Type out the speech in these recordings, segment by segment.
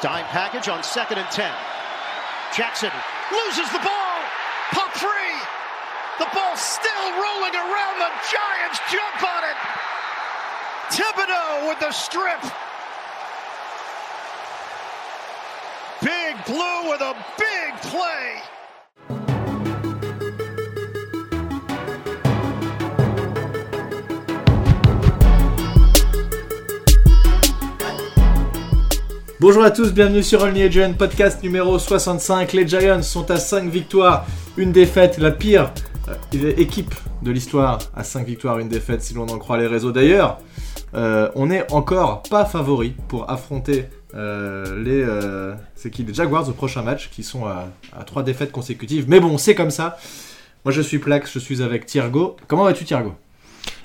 Dime package on second and 10. Jackson loses the ball. Pop free. The ball still rolling around. The Giants jump on it. Thibodeau with the strip. Bonjour à tous, bienvenue sur Only a Giant podcast numéro 65. Les Giants sont à 5 victoires, une défaite, la pire euh, équipe de l'histoire à 5 victoires, une défaite si l'on en croit les réseaux. D'ailleurs, euh, on n'est encore pas favori pour affronter euh, les, c'est qui, les Jaguars au prochain match qui sont à, à 3 défaites consécutives. Mais bon, c'est comme ça. Moi je suis Plax, je suis avec Thiergo. Comment vas-tu Thiergo?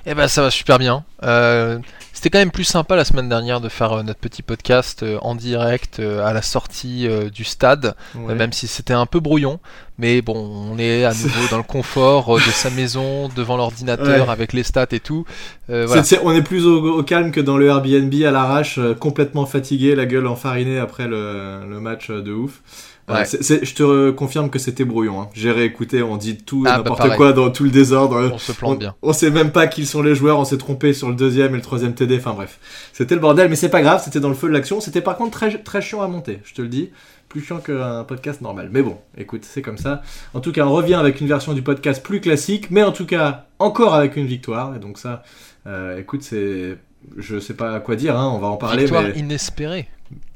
Eh ben ça va super bien. Euh, C'était quand même plus sympa la semaine dernière de faire euh, notre petit podcast euh, en direct à la sortie du stade, Ouais. même si c'était un peu brouillon. Mais bon, on est à nouveau dans le confort de sa maison, devant l'ordinateur, Ouais. avec les stats et tout. Voilà. On est plus au, au calme que dans le Airbnb à l'arrache, complètement fatigué, la gueule enfarinée après le, le match de ouf. Euh, Ouais. c'est- c'est- je te confirme que c'était brouillon. hein. J'ai réécouté, on dit tout et Ah, bah, n'importe quoi dans tout le désordre. On se plante on, bien. on sait même pas qui sont les joueurs, on s'est trompé sur le deuxième et le troisième TD, enfin bref. C'était le bordel, mais c'est pas grave, c'était dans le feu de l'action. C'était par contre très, très chiant à monter, je te le dis. Plus chiant qu'un podcast normal. Mais bon, écoute, c'est comme ça. En tout cas, on revient avec une version du podcast plus classique, mais en tout cas, encore avec une victoire. Et donc ça, euh, écoute, c'est... Je sais pas quoi dire, hein, on va en parler, Victoire mais... inespérée.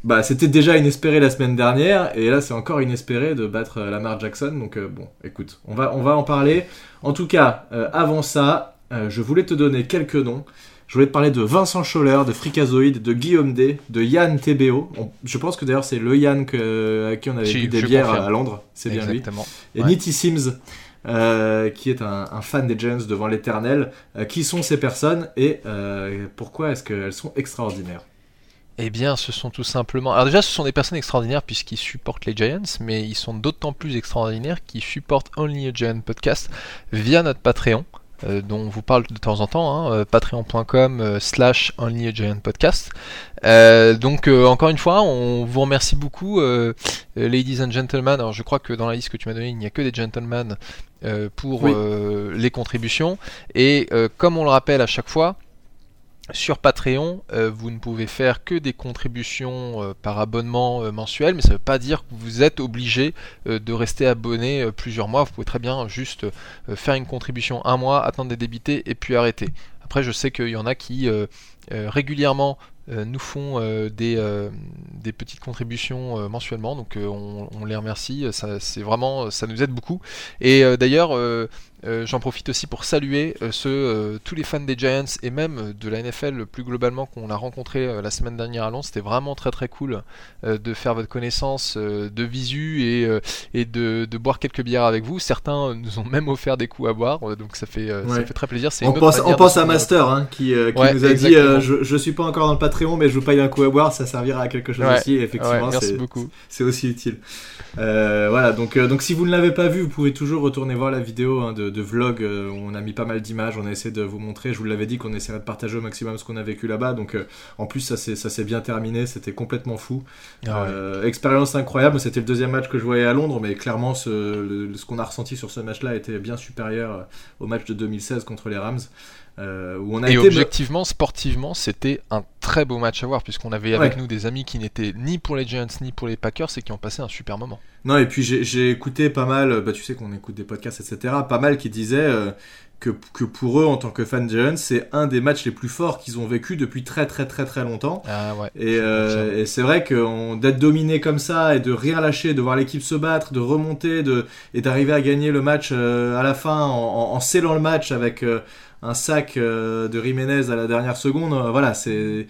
Bah, c'était déjà inespéré la semaine dernière, et là c'est encore inespéré de battre euh, Lamar Jackson. Donc euh, bon, écoute, on va, on va en parler. En tout cas, euh, avant ça, je voulais te donner quelques noms. Je voulais te parler de Vincent Scholler, de Fricazoïde, de Guillaume D, de Yann TBO. On- je pense que d'ailleurs c'est le Yann que, à qui on avait Si, bu des je bières confirme. à Londres. C'est bien lui. Exactement. Et Ouais. Nitty Sims, euh, qui est un, un fan des Giants devant l'éternel. Euh, qui sont ces personnes et euh, pourquoi est-ce qu'elles sont extraordinaires? Eh bien, ce sont tout simplement. Alors, déjà, ce sont des personnes extraordinaires puisqu'ils supportent les Giants, mais ils sont d'autant plus extraordinaires qu'ils supportent Only a Giant Podcast via notre Patreon, euh, dont on vous parle de temps en temps, hein, euh, patreon.com euh, slash Only a Giant Podcast. Euh, donc, encore une fois, on vous remercie beaucoup, ladies and gentlemen. Alors, je crois que dans la liste que tu m'as donnée, il n'y a que des gentlemen pour Oui. les contributions. Et comme on le rappelle à chaque fois, sur Patreon, euh, vous ne pouvez faire que des contributions euh, par abonnement euh, mensuel, mais ça ne veut pas dire que vous êtes obligé de rester abonné plusieurs mois. Vous pouvez très bien juste faire une contribution un mois, attendre des débités et puis arrêter. Après, je sais qu'il y en a qui régulièrement nous font des, petites contributions mensuellement, donc on, les remercie. Ça, c'est vraiment, ça nous aide beaucoup. Et d'ailleurs. Euh, J'en profite aussi pour saluer euh, ceux, euh, tous les fans des Giants et même de la NFL plus globalement qu'on a rencontré la semaine dernière à Londres. C'était vraiment très très cool de faire votre connaissance de visu et, et de, de boire quelques bières avec vous. Certains nous ont même offert des coups à boire, donc ça fait, ça Ouais. fait très plaisir. On une pense, on à Master hein, qui, qui Ouais, nous a dit exactement. je, je suis pas encore dans le Patreon mais je vous paye un coup à boire ça servira à quelque chose Ouais, aussi et effectivement Ouais, merci c'est beaucoup. c'est aussi utile voilà donc, donc si vous ne l'avez pas vu vous pouvez toujours retourner voir la vidéo hein, de, de vlog euh, où on a mis pas mal d'images on a essayé de vous montrer. Je vous l'avais dit qu'on essaierait de partager au maximum ce qu'on a vécu là-bas. Donc euh, en plus ça s'est bien terminé. C'était complètement fou. Ah ouais. euh, expérience incroyable, c'était le deuxième match que je voyais à Londres, mais clairement ce, le- ce qu'on a ressenti sur ce match-là était bien supérieur au match de 2016 contre les Rams, euh, où on a Et été objectivement, sportivement, c'était un très beau match à voir, puisqu'on avait avec Ouais. nous des amis qui n'étaient ni pour les Giants ni pour les Packers et qui ont passé un super moment. Non, et puis j'ai écouté pas mal, bah tu sais qu'on écoute des podcasts, etc. Pas mal qui disaient euh, que, que pour eux, en tant que fans de Giants, c'est un des matchs les plus forts qu'ils ont vécu depuis très très très très longtemps. Ah ouais. Et, euh, et c'est vrai que on- d'être dominé comme ça et de rien lâcher, de voir l'équipe se battre, de remonter de, et d'arriver à gagner le match euh, à la fin en, en, en scellant le match avec un sac euh, de Jiménez à la dernière seconde, euh, voilà, c'est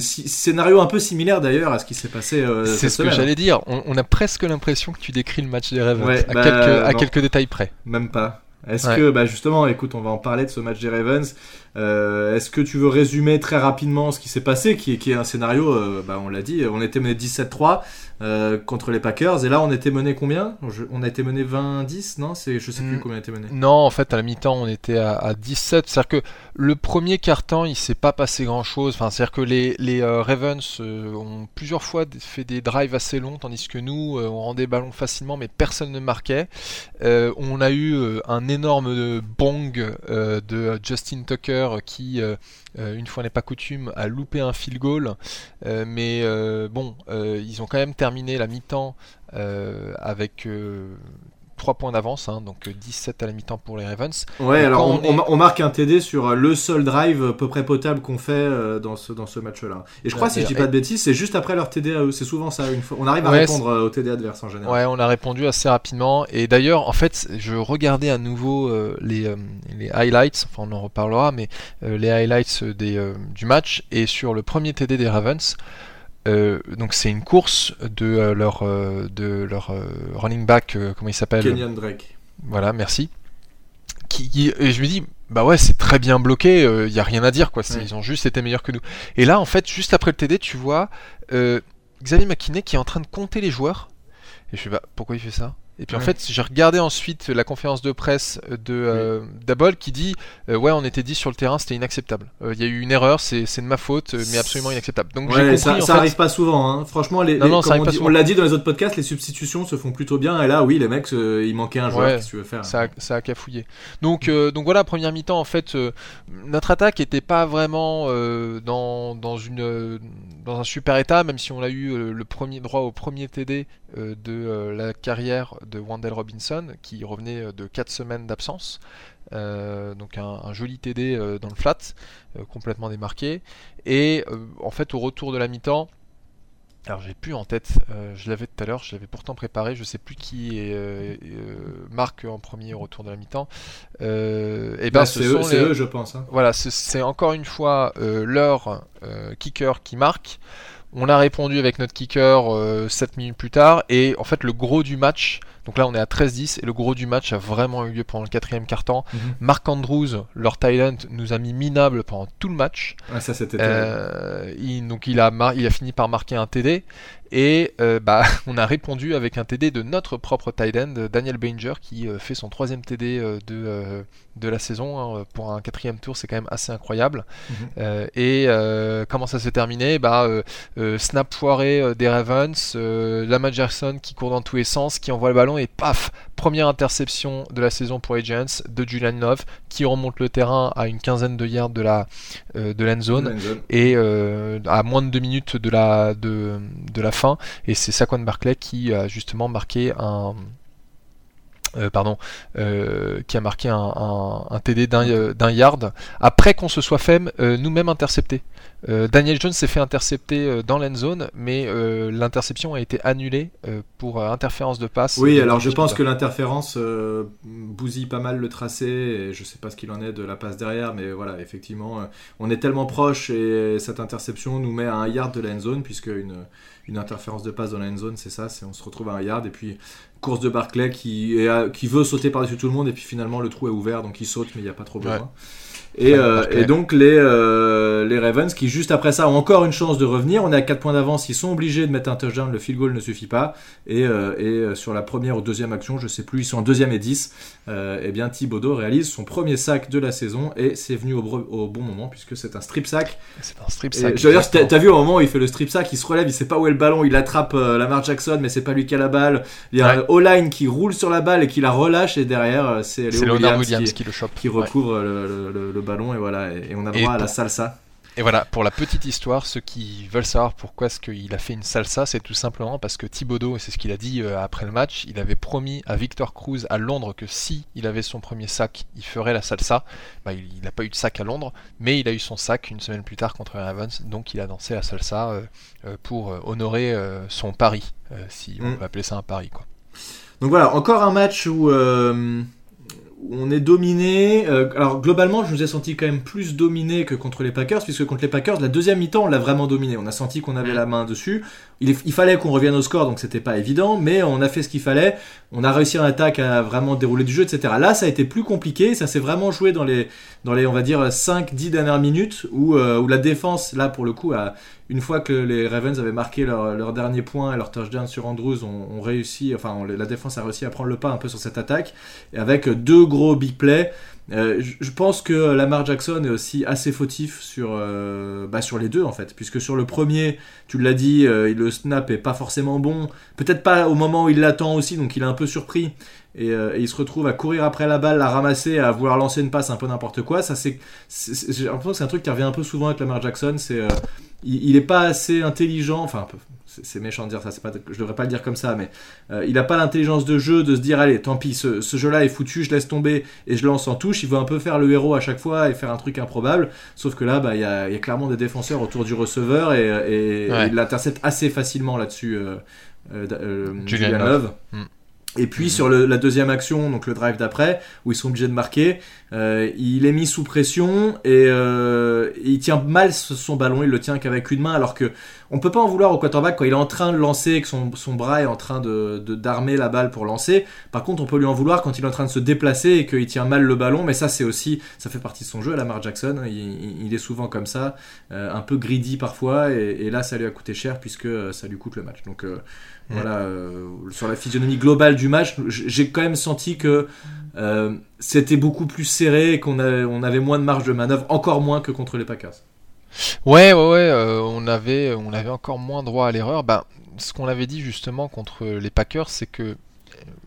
scénario un peu similaire d'ailleurs à ce qui s'est passé. euh, C'est ce que j'allais dire. On, on a presque l'impression que tu décris le match des Ravens Ouais, à, bah, quelques, à non. quelques détails près. Même pas. Est-ce Ouais. que, bah justement, écoute, on va en parler de ce match des Ravens. Euh, Est-ce que tu veux résumer très rapidement ce qui s'est passé, qui est, qui est un scénario, euh, bah, on l'a dit, on était mené 17-3 euh, contre les Packers, et là on était mené combien? Je- On a été mené 20-10, non? Je sais plus Mm. combien on a été mené. Non, en fait, à la mi-temps, on était à, à 17. C'est-à-dire que le premier quart-temps, il s'est pas passé grand-chose. Enfin, c'est-à-dire que les, les euh, Ravens euh, ont plusieurs fois fait des drives assez longs, tandis que nous, on rendait ballon facilement, mais personne ne marquait. On a eu un énorme bong de Justin Tucker qui, une fois n'est pas coutume, a loupé un field goal. Euh, mais euh, bon, euh, ils ont quand même terminé la mi-temps euh, avec... euh, 3 points d'avance, hein, donc euh, 17 à la mi-temps pour les Ravens. Ouais, alors on, on est- on ma- on marque un TD sur euh, le seul drive à peu près potable qu'on fait euh, dans ce, dans ce match-là. Et je crois, Ouais, si je dis pas de bêtises, c'est juste après leur TD à eux. C'est souvent ça, une fois. On arrive à Ouais, répondre euh, au TD adverse en général. Ouais, on a répondu assez rapidement. Et d'ailleurs, en fait, je regardais à nouveau euh, les, euh, les highlights, enfin on en reparlera, mais euh, les highlights des, euh, du match. Et sur le premier TD des Ravens, euh, donc c'est une course de euh, leur, euh, de leur running back, comment il s'appelle Kenyon Drake. Voilà, merci. Qui, qui- et je me dis, bah ouais, c'est très bien bloqué, il y a rien à dire, quoi. Ouais. Ils ont juste été meilleurs que nous. Et là, en fait, juste après le TD, tu vois Xavier McKinney qui est en train de compter les joueurs. Et je fais, bah pourquoi il fait ça? Et puis en fait, j'ai regardé ensuite la conférence de presse de euh, Dabol qui dit, euh, ouais, on était 10 sur le terrain, c'était inacceptable. Euh, Il y a eu une erreur, c'est de ma faute, mais absolument inacceptable. Donc j'ai Ouais, compris, ça, ça fait, arrive pas souvent. Hein. Franchement, les, Non, les- non, ça comme arrive on, dit- l'a dit dans les autres podcasts, les substitutions se font plutôt bien. Et là, oui, les mecs, il manquait un joueur. Ouais, Qu'est-ce que tu veux faire? ça a, ça a cafouillé. Donc, donc voilà, première mi-temps, en fait, notre attaque était pas vraiment dans, dans, une, dans un super état, même si on a eu euh, le premier droit au premier TD euh, de euh, la carrière de Wandel Robinson, qui revenait de 4 semaines d'absence. Donc un, joli TD dans le flat, complètement démarqué. Et en fait, au retour de la mi-temps, alors j'ai plus en tête, euh, je l'avais tout à l'heure, je l'avais pourtant préparé, je sais plus qui est, euh, euh, marque en premier au retour de la mi-temps. Euh, et ben Bah, ce c'est eux, les- eux, je pense. hein. voilà, c'est- c'est encore une fois euh, leur euh, kicker qui marque. On a répondu avec notre kicker euh, 7 minutes plus tard et en fait le gros du match, donc là on est à 13-10 et le gros du match a vraiment eu lieu pendant le quatrième quart-temps. Mhm. Mark Andrews, leur Thailand, nous a mis minable pendant tout le match. Ouais, ça, c'était. Euh, il, donc il a, mar- il a fini par marquer un TD et euh, bah, on a répondu avec un TD de notre propre tight end, Daniel Banger, qui euh, fait son troisième TD euh, de, euh, de la saison. hein. Pour un quatrième tour, c'est quand même assez incroyable. Mhm. Euh, et euh, comment ça s'est terminé? Bah, euh, euh, Snap foiré euh, des Ravens, euh, Lamar Jackson qui court dans tous les sens, qui envoie le ballon et paf Première interception de la saison pour les Giants de Julian Love qui remonte le terrain à une quinzaine de yards de la, euh, de l'end zone et euh, à moins de deux minutes de la, de, de la fin. Et c'est Saquon Barclay qui a justement marqué un. euh, pardon, euh, qui a marqué un, un- un TD d'un euh, d'un yard après qu'on se soit fait nous-mêmes intercepter. Daniel Jones s'est fait intercepter dans l'end zone, mais l'interception a été annulée pour interférence de passe. Oui, alors je pense que l'interférence bousille pas mal le tracé et je sais pas ce qu'il en est de la passe derrière, mais voilà, effectivement, on est tellement proche et cette interception nous met à un yard de la end zone puisque une, une interférence de passe dans la end zone, c'est ça, c'est on se retrouve à un yard et puis course de Barclay qui, est à- qui veut sauter par-dessus tout le monde et puis finalement le trou est ouvert donc il saute mais il n'y a pas trop besoin. Ouais. Et, Ouais, euh, et donc les, euh, les Ravens qui juste après ça ont encore une chance de revenir. On est à 4 points d'avance, ils sont obligés de mettre un touchdown, le field goal ne suffit pas. Et, euh, et sur la première ou deuxième action, je sais plus, ils sont en deuxième et 10. Euh, et bien Thibodeau réalise son premier sac de la saison et c'est venu au, bon moment puisque c'est un strip sack. C'est un strip sack. exactement. t'as vu au moment où il fait le strip sack, il se relève, il sait pas où est le ballon, il attrape euh, Lamar Jackson, mais c'est pas lui qui a la balle. Il y a Ouais. O-line qui roule sur la balle et qui la relâche et derrière c'est Léo Leonard Williams, Williams qui, qui le chope. qui Ouais. recouvre le, le- le- le ballon et voilà et, et on a Et droit à la salsa. Et voilà, pour la petite histoire, ceux qui veulent savoir pourquoi est-ce qu'il a fait une salsa, c'est tout simplement parce que Thibodeau, et c'est ce qu'il a dit euh, après le match, il avait promis à Victor Cruz à Londres que si il avait son premier sac, il ferait la salsa. Bah, il n'a pas eu de sac à Londres, mais il a eu son sac une semaine plus tard contre Ravens, donc il a dansé la salsa euh, euh, pour honorer son pari, si on Mm. peut appeler ça un pari. Quoi. Donc voilà, encore un match où, euh, on est dominé. Euh, alors globalement, je nous ai senti quand même plus dominé que contre les Packers, puisque contre les Packers, la deuxième mi-temps, on l'a vraiment dominé. On a senti qu'on avait la main dessus. Il, fallait qu'on revienne au score, donc c'était pas évident, mais on a fait ce qu'il fallait. On a réussi en attaque à vraiment dérouler du jeu, etc. Là, ça a été plus compliqué. Ça s'est vraiment joué dans les, dans les, on va dire, 5-10 dernières minutes, où, euh, où la défense, là pour le coup, a, une fois que les Ravens avaient marqué leur, leur dernier point et leur touchdown sur Andrews, ont, réussi, enfin la défense a réussi à prendre le pas un peu sur cette attaque, avec deux gros big plays. Euh, je pense que Lamar Jackson est aussi assez fautif sur, euh, bah sur les deux en fait, puisque sur le premier, tu l'as dit, euh, le snap est pas forcément bon, peut-être pas au moment où il l'attend aussi, donc il est un peu surpris. Et, il se retrouve à courir après la balle, la ramasser, à vouloir lancer une passe un peu n'importe quoi. Ça c'est, j'ai l'impression que c'est un truc qui revient un peu souvent avec Lamar Jackson, c'est il, il est pas assez intelligent, enfin c'est méchant de dire ça, pas, je devrais pas le dire comme ça, mais euh, il n'a pas l'intelligence de jeu de se dire allez, tant pis, ce, jeu-là est foutu, je laisse tomber et je lance en touche. Il veut un peu faire le héros à chaque fois et faire un truc improbable. Sauf que là, bah, il y, a, clairement des défenseurs autour du receveur et, il l'intercepte assez facilement là-dessus, euh, euh, Julian, Love. Mm. Et puis sur la deuxième action, donc le drive d'après, où ils sont obligés de marquer, euh, il est mis sous pression et euh, il tient mal son ballon, il le tient qu'avec une main, alors que on peut pas en vouloir au quarterback quand il est en train de lancer, que son, bras est en train de d'armer la balle pour lancer. Par contre, on peut lui en vouloir quand il est en train de se déplacer et qu'il tient mal le ballon, mais ça c'est aussi, ça fait partie de son jeu, à Lamar Jackson, il, est souvent comme ça, euh, un peu greedy parfois, et, et, là ça lui a coûté cher puisque ça lui coûte le match. Donc voilà, euh, sur la physionomie globale du match, j'ai quand même senti que euh, c'était beaucoup plus serré et qu'on on avait moins de marge de manœuvre, encore moins que contre les Packers. Ouais, ouais, ouais, euh, on, avait, on avait encore moins droit à l'erreur. Ben, ce qu'on avait dit justement contre les Packers, c'est que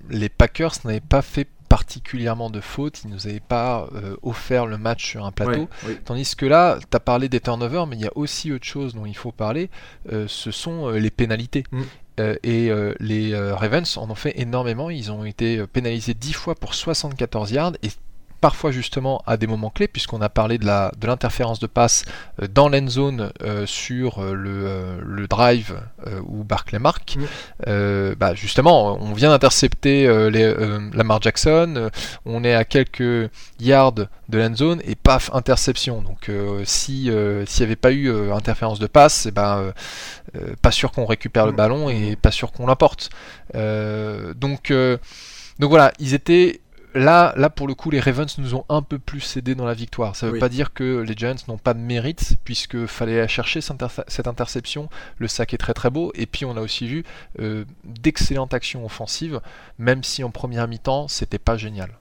les Packers n'avaient pas fait particulièrement de fautes, ils nous avaient pas offert le match sur un plateau. Tandis que là, tu as parlé des turnovers, mais il y a aussi autre chose dont il faut parler, ce sont les pénalités. Mm. Euh, et euh, les euh, Ravens en ont fait énormément. Ils ont été pénalisés 10 fois pour 74 yards et parfois justement à des moments clés, puisqu'on a parlé de la de l'interférence de passe euh, dans l'end zone euh, sur euh, le, le, drive où Barclay marque. bah justement, on vient d'intercepter Lamar Jackson, on est à quelques yards de l'end zone et paf interception. Donc si s'il n'y avait pas eu interférence de passe, et eh ben pas sûr qu'on récupère le ballon et pas sûr qu'on l'emporte. donc donc voilà, ils étaient là, là, pour le coup, les Ravens nous ont un peu plus cédé dans la victoire. Ça ne veut pas dire que les Giants n'ont pas de mérite, puisque fallait chercher cette, interception. Le sac est très très beau. Et puis, on a aussi vu euh, d'excellentes actions offensives, même si en première mi-temps, c'était pas génial.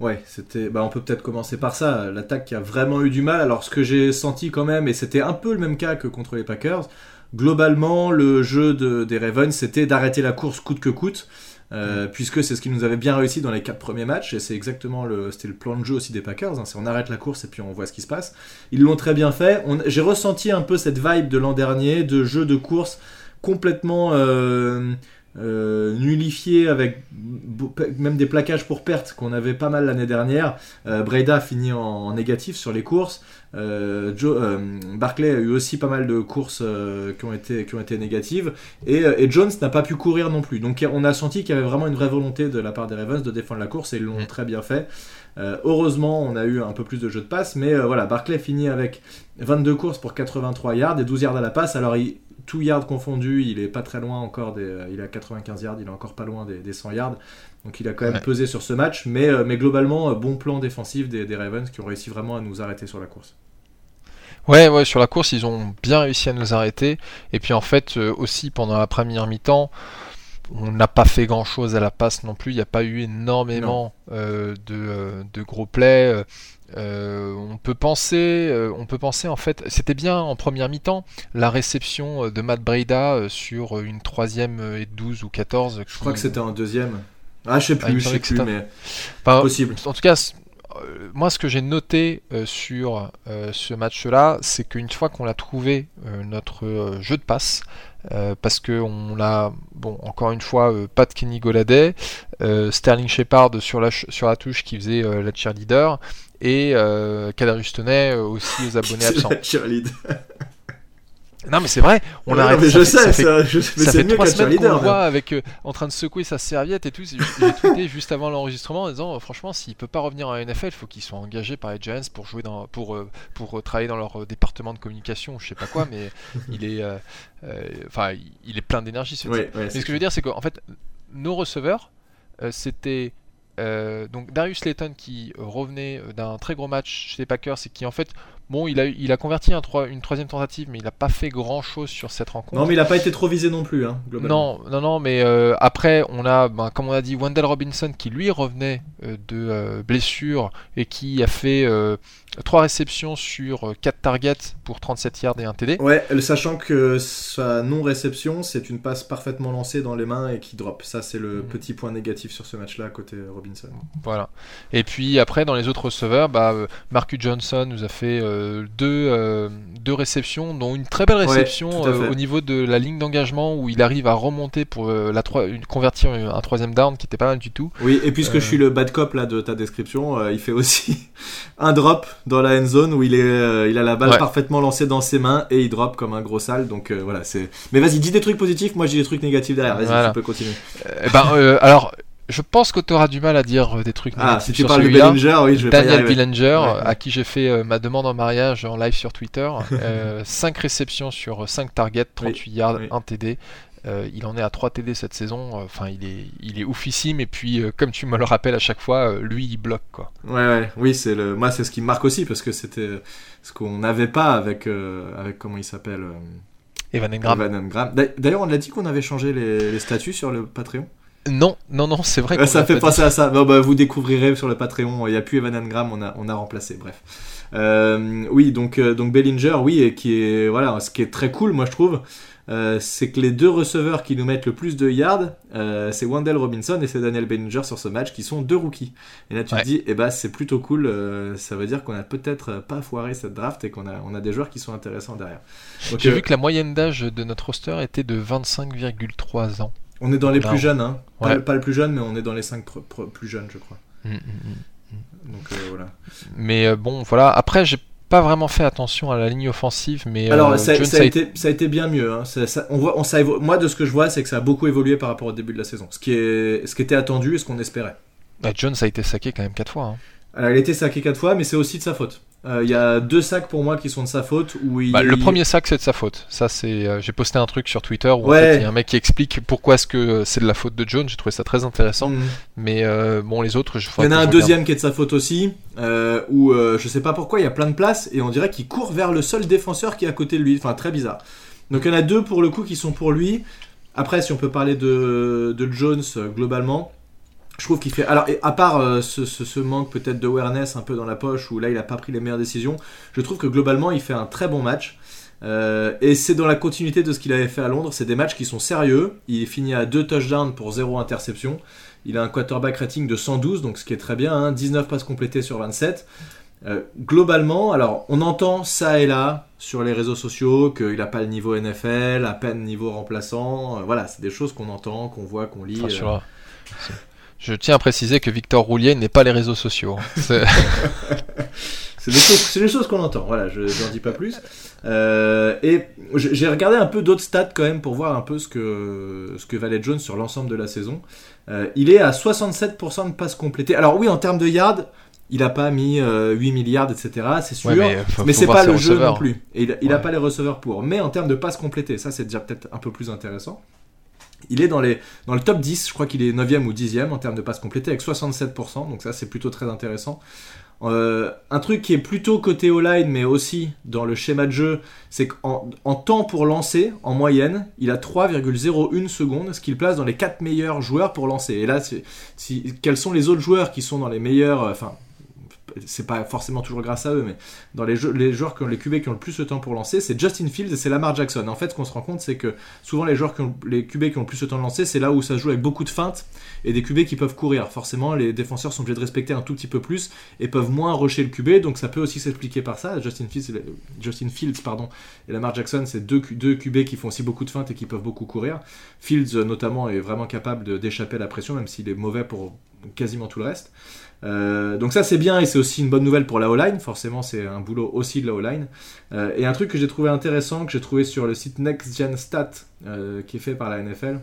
Ouais, c'était. Bah, on peut peut-être commencer par ça. L'attaque qui a vraiment eu du mal. Alors, ce que j'ai senti quand même, et c'était un peu le même cas que contre les Packers, globalement, le jeu des Ravens, c'était d'arrêter la course coûte que coûte. Euh, puisque c'est ce qui nous avait bien réussi dans les quatre premiers matchs, et c'est exactement le, c'était le plan de jeu aussi des Packers, hein, c'est on arrête la course et puis on voit ce qui se passe. Ils l'ont très bien fait. j'ai ressenti un peu cette vibe de l'an dernier, de jeu de course complètement euh, euh, nullifié avec même des plaquages pour perte qu'on avait pas mal l'année dernière. Euh, Breda finit en, négatif sur les courses. Euh, Barclay a eu aussi pas mal de courses qui, ont été, qui ont été négatives. Et, Jones n'a pas pu courir non plus. Donc on a senti qu'il y avait vraiment une vraie volonté de la part des Ravens de défendre la course et ils l'ont très bien fait. heureusement, on a eu un peu plus de jeux de passe, mais voilà, Barclay finit avec 22 courses pour 83 yards et 12 yards à la passe. Alors, il, tout yard confondu, il est pas très loin encore, des, euh, il a 95 yards, il est encore pas loin des, 100 yards. Donc il a quand même pesé sur ce match, mais, euh, mais globalement, euh, bon plan défensif des, Ravens qui ont réussi vraiment à nous arrêter sur la course. Ouais, ouais, sur la course, ils ont bien réussi à nous arrêter. Et puis en fait, aussi pendant la première mi-temps, on n'a pas fait grand chose à la passe non plus. Il n'y a pas eu énormément de, de, gros plays. Euh, on peut penser, euh, on peut penser en fait, c'était bien en première mi-temps la réception euh, de Matt Breda sur une troisième et 12 ou 14. Je crois que c'était en deuxième. Ah, je sais plus, ah, je sais plus, mais possible. En tout cas, moi, ce que j'ai noté sur ce match-là, c'est qu'une fois qu'on a trouvé notre jeu de passe, parce que on l'a, bon, encore une fois, pas de Kenny Goladay, Sterling Shepard sur la, sur la touche qui faisait la cheerleader, et euh, Kadarius Toney euh, aussi aux abonnés absents. Non mais c'est vrai, on Ouais, arrête. mais ça je fait- sais, ça fait ça, je- mais ça c'est fait mieux trois semaines qu'on voit avec, euh, en train de secouer sa serviette et tout. J'ai tweeté juste avant l'enregistrement en disant euh, franchement, s'il peut pas revenir à NFL, il faut qu'il soit engagé par les Giants pour jouer dans, pour, pour travailler dans leur département de communication, je sais pas quoi, mais il est, euh, enfin, il- est plein d'énergie. Ce type. Ouais, ouais, Mais ce que je veux dire, c'est qu'en fait, nos receveurs, euh, c'était euh, donc Darius Layton qui euh, revenait euh, d'un très gros match chez les Packers et qui en fait, bon, il a, il a converti un une troisième tentative, mais il n'a pas fait grand chose sur cette rencontre. Non, mais il a pas été trop visé non plus, hein, globalement. Non, non, non, mais euh, après, on a, ben, comme on a dit, Wendell Robinson qui lui revenait euh, de euh, blessure et qui a fait 3 réceptions sur 4 targets pour 37 yards et un TD. Ouais, sachant que sa non-réception, c'est une passe parfaitement lancée dans les mains et qui drop. Ça, c'est le Mhm. petit point négatif sur ce match-là, côté Robinson. Voilà. Et puis après, dans les autres receveurs, bah, Marcus Johnson nous a fait euh, deux, euh, deux réceptions, dont une très belle réception euh, au niveau de la ligne d'engagement où il arrive à remonter pour euh, la troi- une, convertir un troisième down qui était pas mal du tout. Oui, et puisque Euh. je suis le bad cop là de ta description, euh, il fait aussi un drop dans la end zone où il est, euh, il a la balle Ouais. parfaitement lancée dans ses mains et il drop comme un gros sale. Donc euh, voilà, c'est. Mais vas-y, dis des trucs positifs. Moi, j'ai des trucs négatifs derrière. Vas-y, Voilà. tu peux continuer. Euh, ben, euh, alors, je pense que tu auras du mal à dire euh, des trucs Ah, si tu parles de. Bellinger, oui, je vais pas y Daniel arriver. Billinger, Ouais, ouais. à qui j'ai fait euh, ma demande en mariage en live sur Twitter, 5 réceptions sur 5 targets, 38 yards, oui. 1 TD. Euh, il en est à 3 TD cette saison. euh, Enfin, il est, il est oufissime. Et puis, euh, comme tu me le rappelles à chaque fois, euh, lui, il bloque quoi. Ouais, ouais, oui, c'est le. Moi, c'est ce qui me marque aussi parce que c'était ce qu'on n'avait pas avec, euh, avec comment il s'appelle. euh, Evan Engram. Evan Engram. D'a- D'ailleurs, on l'a dit qu'on avait changé les, les statuts sur le Patreon. Non, non, non, c'est vrai. Euh, ça fait penser à ça. Bon, bah, vous découvrirez sur le Patreon. Il n'y a plus Evan Engram, on a, on a remplacé. Bref. Euh, oui, donc, euh, donc Bellinger, oui, et qui est voilà, ce qui est très cool, moi je trouve, euh, c'est que les deux receveurs qui nous mettent le plus de yards, euh, c'est Wendell Robinson et c'est Daniel Bellinger sur ce match, qui sont deux rookies. Et là, tu Ouais. te dis, eh ben, c'est plutôt cool. ça veut dire qu'on a peut-être pas foiré cette draft et qu'on a, on a des joueurs qui sont intéressants derrière. J'ai vu que la moyenne d'âge de notre roster était de 25,3 ans. On est dans les plus jeunes, hein. Pas, le plus jeune, mais on est dans les cinq pr- pr- plus jeunes, je crois. Mm, mm, mm. Donc euh, voilà. Mais euh, bon, voilà. Après, j'ai pas vraiment fait attention à la ligne offensive, mais Alors, euh, ça, Jones ça a été, ça a été bien mieux. hein. Ça- ça- on voit, on, ça évo- moi, de ce que je vois, c'est que ça a beaucoup évolué par rapport au début de la saison. Ce qui, est, ce qui était attendu et ce qu'on espérait. Bah, Jones a été saqué quand même 4 fois. hein. Alors, il a été saqué quatre fois, mais c'est aussi de sa faute. Euh, Il y a deux sacs pour moi qui sont de sa faute. Où il... Bah, le premier sac, c'est de sa faute. Ça, c'est. euh, j'ai posté un truc sur Twitter où en Ouais. fait, il y a un mec qui explique pourquoi est-ce que c'est de la faute de Jones. J'ai trouvé ça très intéressant. Mhm. Mais euh, bon, les autres, je. Il y en a un regarde. deuxième qui est de sa faute aussi, où je sais pas pourquoi il y a plein de places et on dirait qu'il court vers le seul défenseur qui est à côté de lui. Enfin, très bizarre. Donc il y en a deux pour le coup qui sont pour lui. Après, si on peut parler de, de Jones globalement, je trouve qu'il fait. Alors, à part euh, ce, ce- ce manque peut-être de awareness un peu dans la poche où là il a pas pris les meilleures décisions, je trouve que globalement il fait un très bon match. Euh, et c'est dans la continuité de ce qu'il avait fait à Londres. C'est des matchs qui sont sérieux. Il finit à deux touchdowns pour zéro interception. Il a un quarterback rating de 112, donc ce qui est très bien. hein, 19 passes complétées sur 27. Euh, globalement, alors on entend ça et là sur les réseaux sociaux qu'il n'a pas le niveau NFL, à peine niveau remplaçant. Euh, voilà, c'est des choses qu'on entend, qu'on voit, qu'on lit. Euh. Je tiens à préciser que Victor Roulier n'est pas les réseaux sociaux. hein. C'est- des choses, qu'on entend, voilà, je n'en dis pas plus. Euh, et j'ai regardé un peu d'autres stats quand même pour voir un peu ce que, ce que valait Jones sur l'ensemble de la saison. Euh, il est à 67% de passes complétées. Alors oui, en termes de yards, il n'a pas mis euh, 8 milliards, etc. C'est sûr. Ouais, mais mais faut- faut c'est pas le jeu receveurs. non plus. Et il, il a Ouais. pas les receveurs pour. Mais en termes de passes complétées, ça c'est déjà peut-être un peu plus intéressant. Il est dans, le top 10, je crois qu'il est 9e ou 10e en termes de passes complétées avec 67%, donc ça c'est plutôt très intéressant. Euh, un truc qui est plutôt côté O-line, mais aussi dans le schéma de jeu, c'est qu'en en temps pour lancer, en moyenne, il a 3,01 secondes, ce qui le place dans les 4 meilleurs joueurs pour lancer. Et là, si, quels sont les autres joueurs qui sont dans les meilleurs. euh, c'est pas forcément toujours grâce à eux, mais dans les, joueurs qui ont les QB qui ont le plus de temps pour lancer, c'est Justin Fields et c'est Lamar Jackson. En fait, ce qu'on se rend compte, c'est que souvent les joueurs qui ont les QB qui ont le plus de temps de lancer, c'est là où ça joue avec beaucoup de feintes et des QB qui peuvent courir. Forcément, les défenseurs sont obligés de respecter un tout petit peu plus et peuvent moins rusher le QB, donc ça peut aussi s'expliquer par ça. Justin Fields, Justin Fields pardon, et Lamar Jackson, c'est deux, deux QB qui font aussi beaucoup de feintes et qui peuvent beaucoup courir. Fields, notamment, est vraiment capable d'échapper à la pression, même s'il est mauvais pour quasiment tout le reste. Euh, donc ça c'est bien et c'est aussi une bonne nouvelle pour la O-line. Forcément c'est un boulot aussi de la O-line. Euh, et un truc que j'ai trouvé intéressant, que j'ai trouvé sur le site Next Gen Stat, euh, qui est fait par la NFL,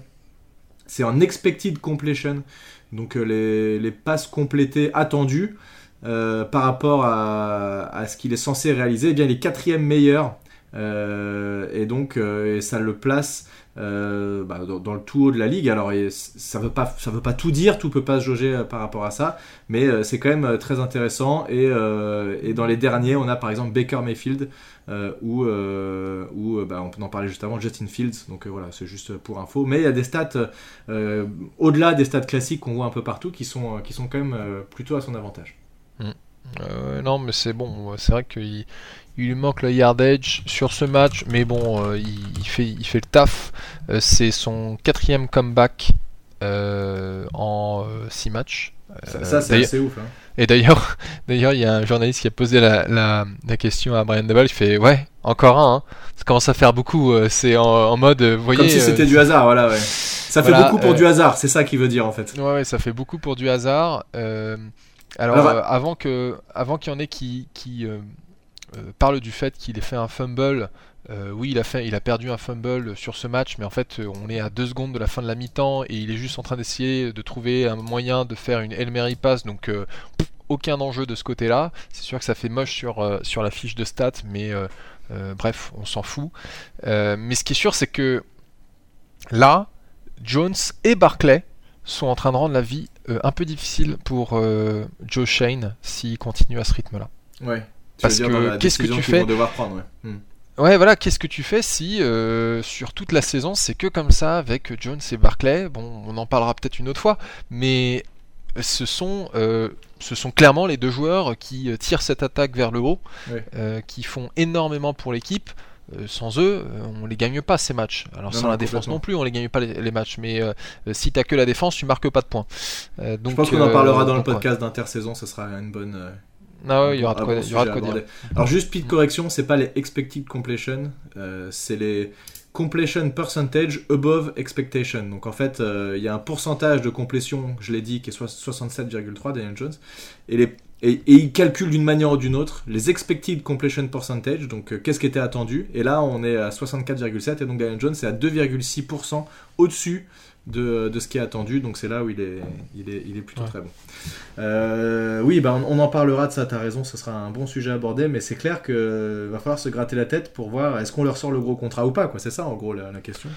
c'est en expected completion. Donc les, passes complétées attendues par rapport à, ce qu'il est censé réaliser, eh bien il est quatrième meilleur. et donc ça le place euh, bah, dans, le tout haut de la ligue. Alors ça veut veut pas tout dire, tout peut pas se jauger euh, par rapport à ça, mais euh, c'est quand même très intéressant. Et, dans les derniers, on a par exemple Baker Mayfield ou ou bah, on peut en parler juste avant Justin Fields. Donc voilà, c'est juste pour info. Mais il y a des stats au-delà des stats classiques qu'on voit un peu partout qui sont qui sont quand même plutôt à son avantage. Mmh. non, mais c'est bon. C'est vrai qu'il il lui manque le yardage sur ce match, mais bon, euh, il, fait, il fait le taf. Euh, c'est son quatrième comeback euh, en 6 matchs. ça, c'est assez ouf. Hein. Et d'ailleurs, d'ailleurs, il y a un journaliste qui a posé la, la, question à Brian Dabble. Il fait ouais, encore un. Hein. Ça commence à faire beaucoup. C'est en, mode, voyez. Comme si c'était du hasard, voilà. Ouais. Ça fait beaucoup pour du hasard. C'est ça qu'il veut dire en fait. Ouais, ouais, ça fait beaucoup pour du hasard. alors, avant que, avant qu'il y en ait qui, qui parle du fait qu'il ait fait un fumble. Euh, oui, il a, fait, il a perdu un fumble sur ce match, mais en fait, on est à deux secondes de la fin de la mi-temps et il est juste en train d'essayer de trouver un moyen de faire une El Mary pass. Donc, euh, aucun enjeu de ce côté-là. C'est sûr que ça fait moche sur, sur la fiche de stats, mais bref, on s'en fout. mais ce qui est sûr, c'est que là, Jones et Barclay sont en train de rendre la vie un peu difficile pour Joe Shane s'il continue à ce rythme-là. Ouais, parce que qu'est-ce que tu fais hmm. ouais. voilà, qu'est-ce que tu fais si euh, sur toute la saison c'est que comme ça avec Jones et Barclay? Bon, on en parlera peut-être une autre fois, mais ce sont, euh, ce sont clairement les deux joueurs qui euh, tirent cette attaque vers le haut, qui font énormément pour l'équipe. sans eux, on les gagne pas ces matchs. Alors sans la défense non plus, on les gagne pas les, matchs. Mais si t'as que la défense, tu marques pas de points. donc, Je pense qu'on en parlera dans le podcast d'intersaison. Ce sera une bonne, ah il y aura de quoi, dire. Alors juste petite correction, c'est pas les expected completion, euh, c'est les completion percentage above expectation. Donc en fait, euh, il y a un pourcentage de complétion, je l'ai dit, qui est 67,3 Daniel Jones, et, les, et, il calcule d'une manière ou d'une autre les expected completion percentage, donc euh, qu'est-ce qui était attendu, et là on est à 64,7, et donc Daniel Jones est à 2,6% au-dessus de, de, ce qui est attendu. Donc c'est là où il est, il est, il est plutôt très bon. Euh, oui, bah on, en parlera de ça, tu as raison, ce sera un bon sujet à aborder, mais c'est clair qu'il va falloir se gratter la tête pour voir est-ce qu'on leur sort le gros contrat ou pas. quoi C'est ça en gros la, question.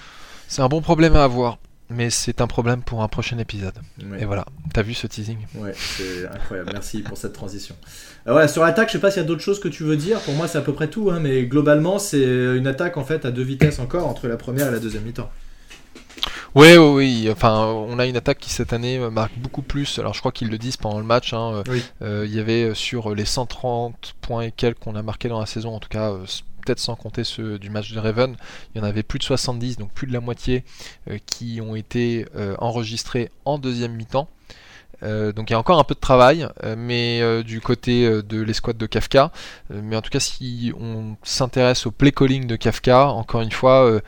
C'est un bon problème à avoir. Mais c'est un problème pour un prochain épisode. Et voilà, t'as vu ce teasing? Ouais, c'est incroyable. Merci pour cette transition. Euh, voilà, sur l'attaque, je sais pas s'il y a d'autres choses que tu veux dire. Pour moi, c'est à peu près tout. Hein, mais globalement, c'est une attaque en fait à deux vitesses encore entre la première et la deuxième mi-temps. Oui, oui, oui. Enfin, on a une attaque qui cette année marque beaucoup plus. Alors, je crois qu'ils le disent pendant le match. Hein, euh, il y avait euh, sur les 130 points et quelques qu'on a marqué dans la saison, en tout cas, euh, peut-être sans compter ceux du match de Raven, il y en avait plus de 70, donc plus de la moitié, qui ont été enregistrés en deuxième mi-temps. donc il y a encore un peu de travail, mais du côté de l'escouade de Kafka. mais en tout cas, si on s'intéresse au play calling de Kafka, encore une fois,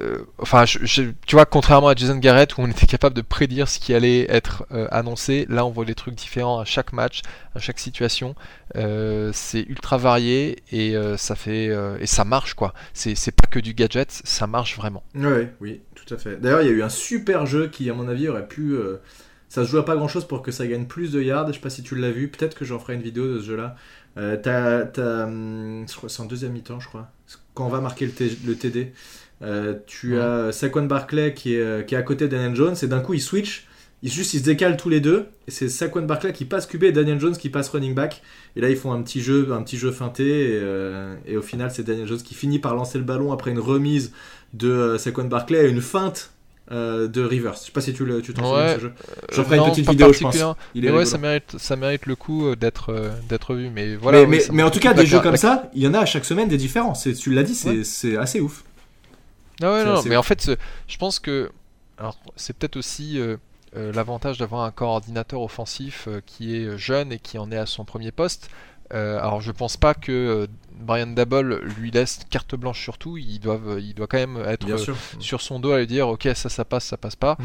euh, enfin, tu vois, contrairement à Jason Garrett où on était capable de prédire ce qui allait être euh, annoncé, là on voit des trucs différents à chaque match, à chaque situation. Euh, c'est ultra varié et ça fait et ça marche quoi. C'est pas que du gadget, ça marche vraiment. Ouais, oui, tout à fait. D'ailleurs, il y a eu un super jeu qui, à mon avis, aurait pu. ça se joue à pas grand chose pour que ça gagne plus de yards. Je sais pas si tu l'as vu. Peut-être que j'en ferai une vidéo de ce jeu-là. t'as, hum, c'est en deuxième mi-temps, je crois. Quand on va marquer le TD. Euh, tu as Saquon Barclay qui est, euh, qui est à côté de Daniel Jones et d'un coup il switch. Ils, juste, ils se décalent tous les deux. Et c'est Saquon Barclay qui passe QB et Daniel Jones qui passe running back. Et là, ils font un petit jeu, un petit jeu feinté. Et, euh, et au final, c'est Daniel Jones qui finit par lancer le ballon après une remise de Saquon Barclay et une feinte de Rivers. Je sais pas si tu t'en souviens de ce jeu. J'en ferai une petite vidéo, je pense. Il ouais, ça mérite, ça mérite le coup d'être d'être vu. Mais voilà. Mais, mais, en tout cas, des jeux comme ça, il y en a à chaque semaine des différents. Tu l'as dit, c'est assez ouf. Ah ouais, non, mais en fait, je pense que c'est peut-être aussi euh, euh, l'avantage d'avoir un coordinateur offensif euh, qui est jeune et qui en est à son premier poste. alors je pense pas que Brian Dabble lui laisse carte blanche sur tout. Il doit, il doit quand même être sur son dos à lui dire ok ça ça passe, ça passe pas.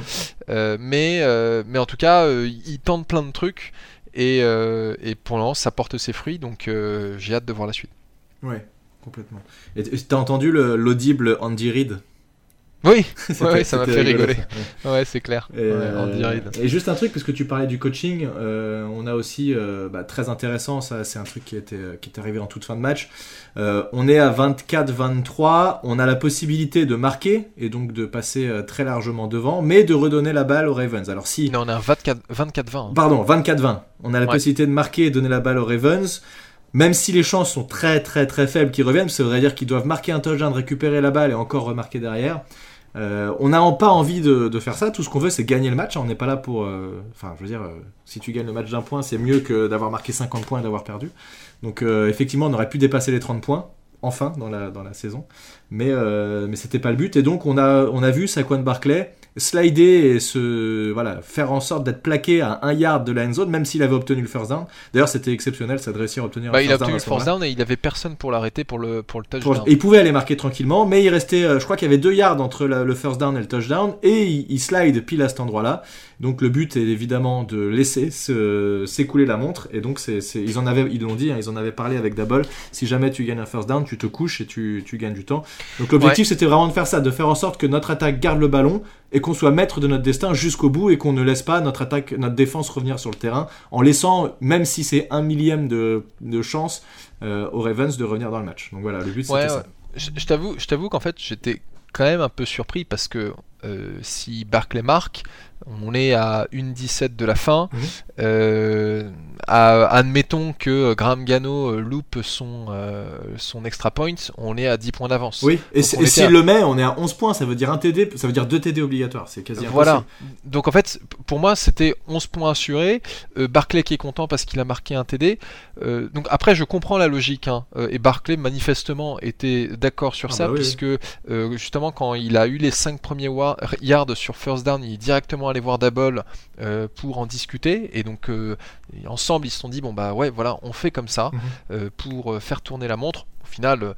Mm. mais, mais en tout cas il tente plein de trucs Et, et pour l'instant, ça porte ses fruits, donc j'ai hâte de voir la suite. Ouais, complètement. Et t'as entendu le- l'audible Andy Reid? Oui, C'était- ouais, ça m'a fait rigoler. ça. Ouais. Ouais, c'est clair. Et, Ouais, euh, Andy Reid. et juste un truc, parce que tu parlais du coaching, euh, on a aussi, euh, bah, très intéressant, ça c'est un truc qui était, qui est arrivé en toute fin de match. On est à 24-23, on a la possibilité de marquer et donc de passer très largement devant, mais de redonner la balle aux Ravens. Alors si, Non, on a un 24 24-20. hein. pardon, 24-20, on a la Ouais. possibilité de marquer et donner la balle aux Ravens. Même si les chances sont très très très faibles qu'ils reviennent, ça voudrait dire qu'ils doivent marquer un touchdown, récupérer la balle et encore remarquer derrière. Euh, on n'a pas envie de, faire ça. Tout ce qu'on veut, c'est gagner le match. On n'est pas là pour. euh, Enfin, je veux dire, euh, si tu gagnes le match d'un point, c'est mieux que d'avoir marqué 50 points et d'avoir perdu. Donc, effectivement, on aurait pu dépasser les 30 points, enfin, dans la, dans la saison. Mais, mais c'était pas le but. Et donc, on a, on a vu Saquon Barclay slider et se, voilà, faire en sorte d'être plaqué à un yard de la end zone, même s'il avait obtenu le first down. D'ailleurs, c'était exceptionnel, ça de réussir à obtenir Bah, un il a first down obtenu le moment-là. down et il avait personne pour l'arrêter pour le, pour le touchdown. il pouvait aller marquer tranquillement, mais il restait, euh, je crois qu'il y avait deux yards entre la- le first down et le touchdown, et il, il slide pile à cet endroit-là. Donc le but est évidemment de laisser se- s'écouler la montre, et donc c'est, ils en avaient, ils l'ont dit, hein, ils en avaient parlé avec Dabble. Si jamais tu gagnes un first down, tu te couches et tu, tu gagnes du temps. Donc l'objectif c'était vraiment de faire ça, de faire en sorte que notre attaque garde le ballon et qu'on soit maître de notre destin jusqu'au bout et qu'on ne laisse pas notre attaque, notre défense revenir sur le terrain, en laissant, même si c'est un millième de, de chance, euh, aux Ravens de revenir dans le match. Donc voilà, le but c'était Ouais, ça. ouais. Je t'avoue, je t'avoue qu'en fait, j'étais quand même un peu surpris parce que euh, si Barclay marque, on est à 1-17 de la fin. Mhm. Euh, à- admettons que Graham Gano euh, loupe son, euh, son extra point, on est à 10 points d'avance. Oui, et, s'il à- le met, on est à 11 points, ça veut dire un TD, ça veut dire 2 TD obligatoires, c'est quasi Voilà. impossible. Donc en fait, pour moi, c'était 11 points assurés. Euh, Barclay qui est content parce qu'il a marqué un TD. Euh, donc après, je comprends la logique. hein. Euh, et Barclay, manifestement, était d'accord sur Ah ça, bah oui, puisque euh, justement, quand il a eu les 5 premiers yards sur first down, il est directement allé voir euh, pour en discuter. Et donc, euh, et ensemble, ils se sont dit, bon bah ouais, voilà, on fait comme ça Mhm. euh, pour euh, faire tourner la montre. Au final, euh,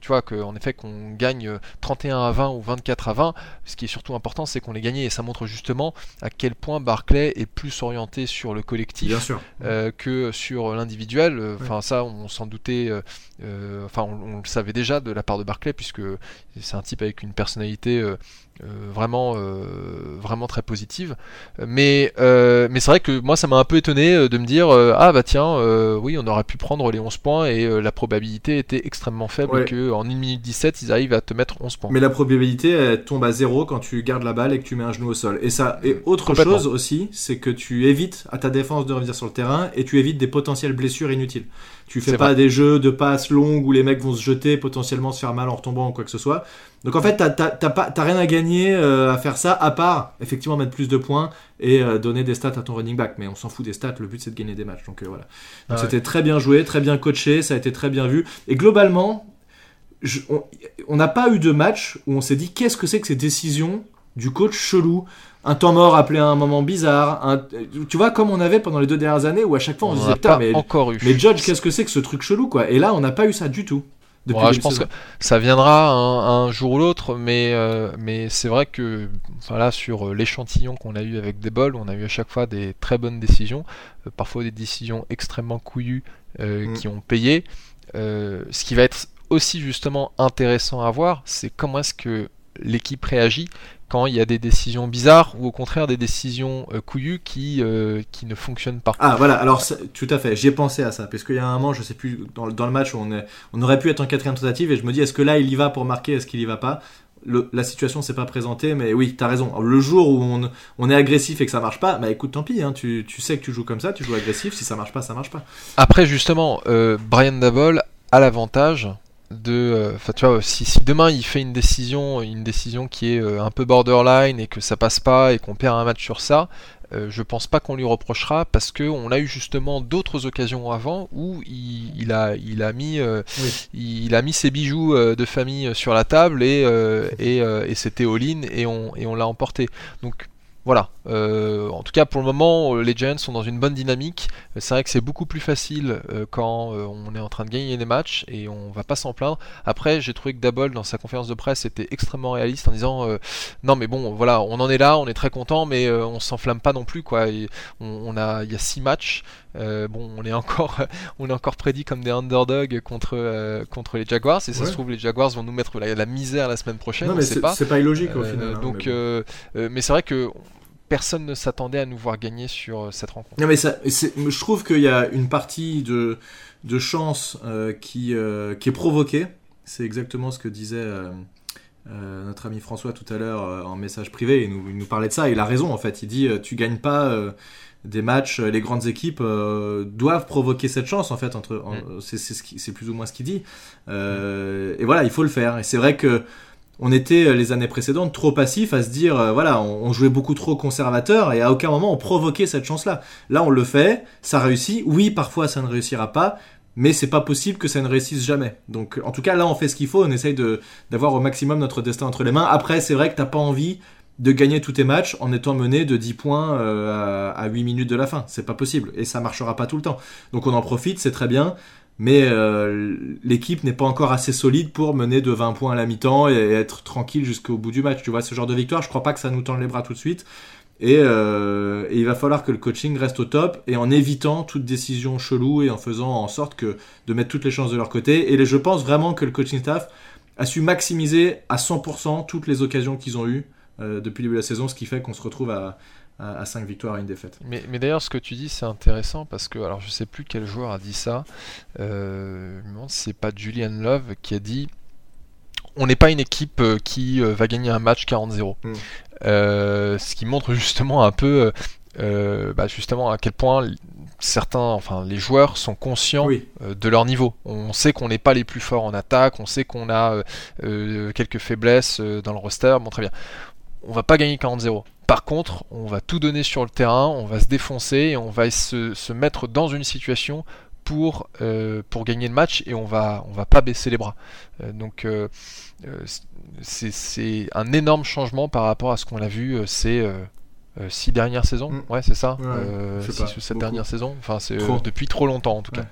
tu vois qu'en effet qu'on gagne euh, 31 à 20 ou 24 à 20, ce qui est surtout important, c'est qu'on les gagne et ça montre justement à quel point Barclay est plus orienté sur le collectif Bien sûr. euh, que sur l'individuel. Enfin, ça, on s'en doutait. euh, Enfin, on, on le savait déjà de la part de Barclay, puisque c'est un type avec une personnalité vraiment, euh, vraiment très positive. Mais, euh, mais c'est vrai que moi, ça m'a un peu étonné euh, de me dire euh, ah bah tiens, euh, oui, on aurait pu prendre les 11 points et euh, la probabilité était extrêmement faible Ouais. que en 1 minute 17, ils arrivent à te mettre 11 points. Mais la probabilité, elle tombe à zéro quand tu gardes la balle et que tu mets un genou au sol. Et ça, et autre chose aussi, c'est que tu évites à ta défense de revenir sur le terrain et tu évites des potentielles blessures inutiles. Tu fais pas vrai. des jeux de passes longues où les mecs vont se jeter, potentiellement se faire mal en retombant ou quoi que ce soit. Donc en fait, t'as rien à gagner euh, à faire ça, à part effectivement mettre plus de points et euh, donner des stats à ton running back. Mais on s'en fout des stats, le but c'est de gagner des matchs. Donc euh, voilà. Donc Ah ouais. c'était très bien joué, très bien coaché, ça a été très bien vu. Et globalement, je- on n'a pas eu de match où on s'est dit qu'est-ce que c'est que ces décisions du coach chelou? Un temps mort appelé à un moment bizarre un- tu vois comme on avait pendant les deux dernières années où à chaque fois on, On se disait putain mais, encore eu. mais Judge qu'est-ce que c'est que ce truc chelou quoi? Et là on n'a pas eu ça du tout depuis Ouais, je pense que ça viendra un, un jour ou l'autre, mais, euh, mais c'est vrai que voilà, sur euh, l'échantillon qu'on a eu avec des bols, on a eu à chaque fois des très bonnes décisions, euh, parfois des décisions extrêmement couillues euh, Mm. qui ont payé. Ce qui va être aussi justement intéressant à voir, c'est comment est-ce que l'équipe réagit quand il y a des décisions bizarres ou au contraire des décisions euh, couillues qui, euh, qui ne fonctionnent pas. Ah voilà, alors tout à fait, j'y ai pensé à ça, parce qu'il y a un moment, je sais plus, dans, le- dans le match où on, est, on aurait pu être en quatrième tentative, et je me dis, est-ce que là il y va pour marquer, est-ce qu'il y va pas? Le- La situation s'est pas présentée, mais oui, t'as raison. Le jour où on, on est agressif et que ça marche pas, bah écoute, tant pis, hein, tu, tu sais que tu joues comme ça, tu joues agressif, si ça marche pas, ça marche pas. Après, justement, euh, Brian Dabol a l'avantage de. euh, Enfin, tu vois, si, si demain il fait une décision, une décision qui est euh, un peu borderline et que ça passe pas et qu'on perd un match sur ça, euh, je pense pas qu'on lui reprochera parce que on a eu justement d'autres occasions avant où il, il a, il a mis, euh, Oui. il a mis ses bijoux euh, de famille sur la table et, et, et c'était all-in et on, et on l'a emporté. Donc voilà. Euh, en tout cas, pour le moment, les Giants sont dans une bonne dynamique. Euh, c'est vrai que c'est beaucoup plus facile quand on est en train de gagner des matchs et on va pas s'en plaindre. Après, j'ai trouvé que Dabble dans sa conférence de presse était extrêmement réaliste en disant non mais bon, voilà, on en est là, on est très content, mais on s'enflamme pas non plus quoi. on, a, il y a six matchs. bon, on est encore, on est encore prédit comme des underdogs contre contre les Jaguars. Et ça se trouve, les Jaguars vont nous mettre la, misère la semaine prochaine. Non mais c'est pas. pas illogique au final. Hein, donc, mais c'est vrai que personne ne s'attendait à nous voir gagner sur euh, cette rencontre. Non, mais ça, je trouve qu'il y a une partie de, de chance euh, qui, euh, qui est provoquée. C'est exactement ce que disait notre ami François tout à l'heure en message privé. Il nous, il nous, parlait de ça. Il a raison, en fait. Il dit Tu gagnes pas des matchs, les grandes équipes doivent provoquer cette chance, en fait. Entre, mm. c'est plus ou moins ce qu'il dit. Et voilà, il faut le faire. Et c'est vrai que on était euh, les années précédentes trop passifs à se dire euh, voilà on, jouait beaucoup trop conservateur et à aucun moment on provoquait cette chance là là on le fait ça réussit. Oui parfois ça ne réussira pas mais c'est pas possible que ça ne réussisse jamais. Donc en tout cas là on fait ce qu'il faut. On essaye de d'avoir au maximum notre destin entre les mains. Après c'est vrai que t'as pas envie de gagner tous tes matchs en étant mené de 10 points euh, à, à 8 minutes de la fin. C'est pas possible et ça marchera pas tout le temps. Donc on en profite c'est très bien mais euh, l'équipe n'est pas encore assez solide pour mener de 20 points à la mi-temps et être tranquille jusqu'au bout du match. Tu vois, ce genre de victoire, je crois pas que ça nous tende les bras tout de suite. Et, euh, il va falloir que le coaching reste au top et en évitant toute décision chelou et en faisant en sorte que de mettre toutes les chances de leur côté. Et je pense vraiment que le coaching staff a su maximiser à 100% toutes les occasions qu'ils ont eues euh, depuis le début de la saison, ce qui fait qu'on se retrouve à, à, 5 victoires et une défaite. Mais, mais d'ailleurs, ce que tu dis, c'est intéressant parce que, alors je sais plus quel joueur a dit ça, euh, c'est pas Julian Love qui a dit on n'est pas une équipe euh, qui euh, va gagner un match 40-0. Hmm. Euh, ce qui montre justement un peu bah, justement à quel point certains, enfin les joueurs sont conscients de leur niveau. On sait qu'on n'est pas les plus forts en attaque, on sait qu'on a quelques faiblesses dans le roster. Bon, très bien. On va pas gagner 40-0. Par contre, on va tout donner sur le terrain, on va se défoncer et on va se, mettre dans une situation pour, euh, pour gagner le match et on va, on va pas baisser les bras. Euh, donc euh, c'est un énorme changement par rapport à ce qu'on a vu ces six dernières saisons. Mm. Ouais, c'est ça. six ou sept dernières saisons. Enfin, c'est depuis trop longtemps en tout cas.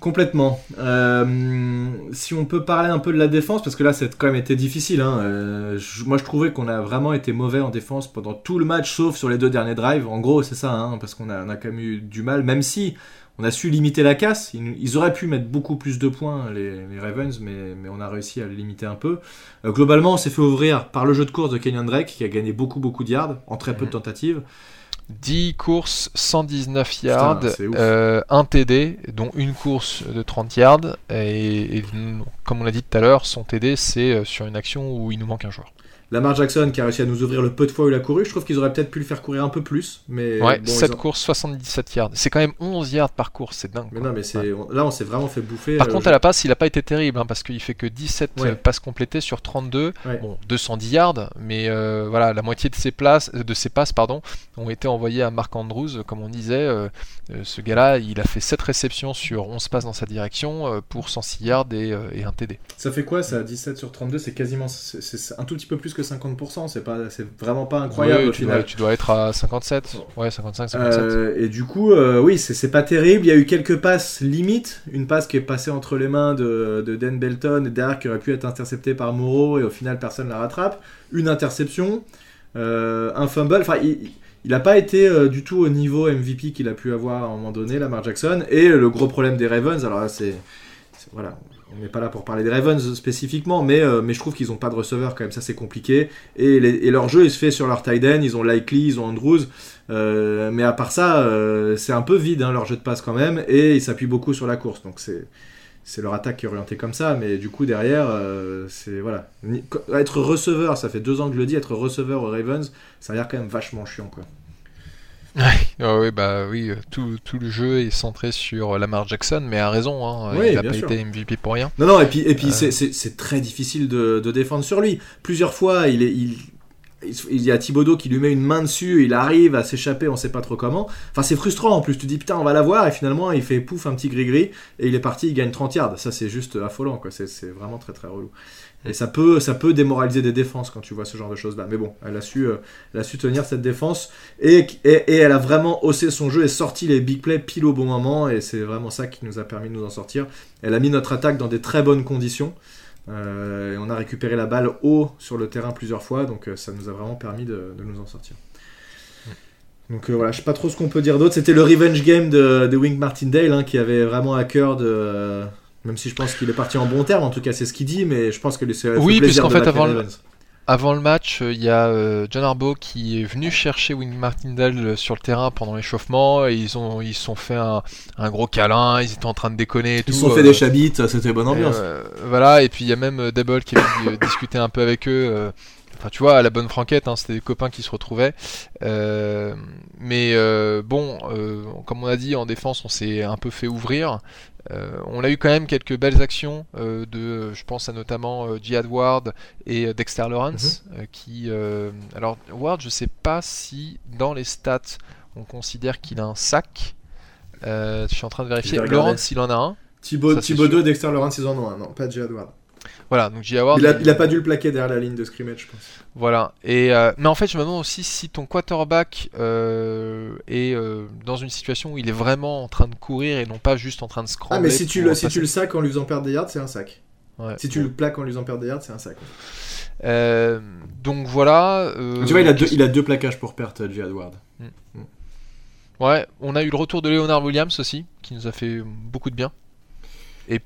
Complètement. Euh, si on peut parler un peu de la défense, parce que là, a quand même été difficile. Hein. Euh, moi, je trouvais qu'on a vraiment été mauvais en défense pendant tout le match, sauf sur les deux derniers drives. En gros, c'est ça, hein, parce qu'on a, on a quand même eu du mal, même si on a su limiter la casse. Ils, auraient pu mettre beaucoup plus de points, les, Ravens, mais, mais, on a réussi à les limiter un peu. Euh, globalement, on s'est fait ouvrir par le jeu de course de Kenyon Drake, qui a gagné beaucoup, beaucoup de yards en très peu de mhm. tentatives. 10 courses, 119 yards, euh, un TD, dont une course de 30 yards. Et, et comme on l'a dit tout à l'heure, son TD, c'est euh, sur une action où il nous manque un joueur. Lamar Jackson qui a réussi à nous ouvrir le peu de fois où il a couru. Je trouve qu'ils auraient peut-être pu le faire courir un peu plus. Mais ouais, 7 courses, 77 yards. C'est quand même 11 yards par course, c'est dingue. Mais non, mais là on s'est vraiment fait bouffer. Par euh, contre, à la passe, il n'a pas été terrible hein, parce qu'il fait que 17 passes complétées sur 32. Bon, 210 yards, mais euh, voilà, la moitié de ses, places, de ses passes pardon, ont été envoyées à Marc Andrews. Comme on disait, euh, ce gars-là, il a fait 7 réceptions sur 11 passes dans sa direction pour 106 yards et, et, un TD. Ça fait quoi ça 17 sur 32 C'est quasiment. C'est un tout petit peu plus que 50%, c'est pas, c'est vraiment pas incroyable au tu final. Dois, tu dois être à 57, ouais 55, 57. Euh, et du coup, euh, oui, c'est pas terrible. Il y a eu quelques passes limites, une passe qui est passée entre les mains de, de Dan Belton et derrière qui aurait pu être interceptée par Moreau et au final personne la rattrape. Une interception, euh, un fumble. Enfin, il, il n'a pas été du tout au niveau MVP qu'il a pu avoir à un moment donné, Lamar Jackson. Et le gros problème des Ravens, alors là, c'est voilà, on n'est pas là pour parler des Ravens spécifiquement, mais, euh, mais je trouve qu'ils n'ont pas de receveur quand même, ça c'est compliqué. Et, leur jeu il se fait sur leur tight end, ils ont Likely, ils ont Andrews, euh, mais à part ça, euh, c'est un peu vide hein, leur jeu de passe quand même, et ils s'appuient beaucoup sur la course, donc c'est c'est leur attaque qui est orientée comme ça, mais du coup derrière, c'est voilà, être receveur, ça fait deux ans que je le dis, être receveur aux Ravens, ça a l'air quand même vachement chiant quoi. Ah oui, bah oui, tout, tout, le jeu est centré sur Lamar Jackson, mais a raison, hein, il n'a pas été MVP pour rien. Non, non, et puis, et puis euh. c'est très difficile de, de, défendre sur lui. Plusieurs fois, il est, il, il y a Thibodeau qui lui met une main dessus, il arrive à s'échapper, on sait pas trop comment. Enfin, c'est frustrant en plus. Tu dis putain, on va la voir, et finalement, il fait pouf un petit gris-gris, et il est parti, il gagne 30 yards. Ça, c'est juste affolant, quoi. C'est vraiment très très relou. Et ça peut, ça peut démoraliser des défenses quand tu vois ce genre de choses-là. Mais bon, elle a su, euh, elle a su tenir cette défense, et, et, elle a vraiment haussé son jeu et sorti les big plays pile au bon moment, et c'est vraiment ça qui nous a permis de nous en sortir. Elle a mis notre attaque dans des très bonnes conditions. Euh, et on a récupéré la balle haut sur le terrain plusieurs fois, donc euh, ça nous a vraiment permis de, nous en sortir. Donc voilà, je sais pas trop ce qu'on peut dire d'autre. C'était le revenge game de, Wink Martindale hein, qui avait vraiment à cœur de. Même si je pense qu'il est parti en bon terme, en tout cas c'est ce qu'il dit, mais je pense que c'est oui, puisqu'en fait avant, avant le match, euh, il y a euh, John Arbo qui est venu chercher Wing Martindale euh, sur le terrain pendant l'échauffement et ils ont ils sont fait un, gros câlin, ils étaient en train de déconner. ils se sont fait des chabites, c'était bonne ambiance. voilà, et puis il y a même Debol qui venu discuter un peu avec eux. Enfin, tu vois, à la bonne franquette, hein, c'était des copains qui se retrouvaient. mais bon, comme on a dit, en défense, on s'est un peu fait ouvrir. Euh, on a eu quand même quelques belles actions euh, de, je pense à notamment euh, Jihad Ward et Dexter Lawrence, mhm. qui, alors Ward, je sais pas si dans les stats on considère qu'il a un sac. je suis en train de vérifier. Lawrence, il en a un. Thibaut, Dexter Lawrence, ils en ont un. Non, pas Jihad Ward. Voilà, donc J.A. Il a, pas dû le plaquer derrière la ligne de scrimmage, je pense. Voilà. Et euh, mais en fait, je me demande aussi si ton quarterback euh, est euh, dans une situation où il est vraiment en train de courir et non pas juste en train de scrambler. Ah, mais si tu le, si tu le sacs en lui faisant perdre des yards, c'est un sac. si tu le plaques en lui faisant perdre des yards, c'est un sac. donc voilà. tu vois, il a, deux, il a deux plaquages pour perdre, J. Ward. Mm. Mm. Ouais, on a eu le retour de Leonard Williams aussi, qui nous a fait beaucoup de bien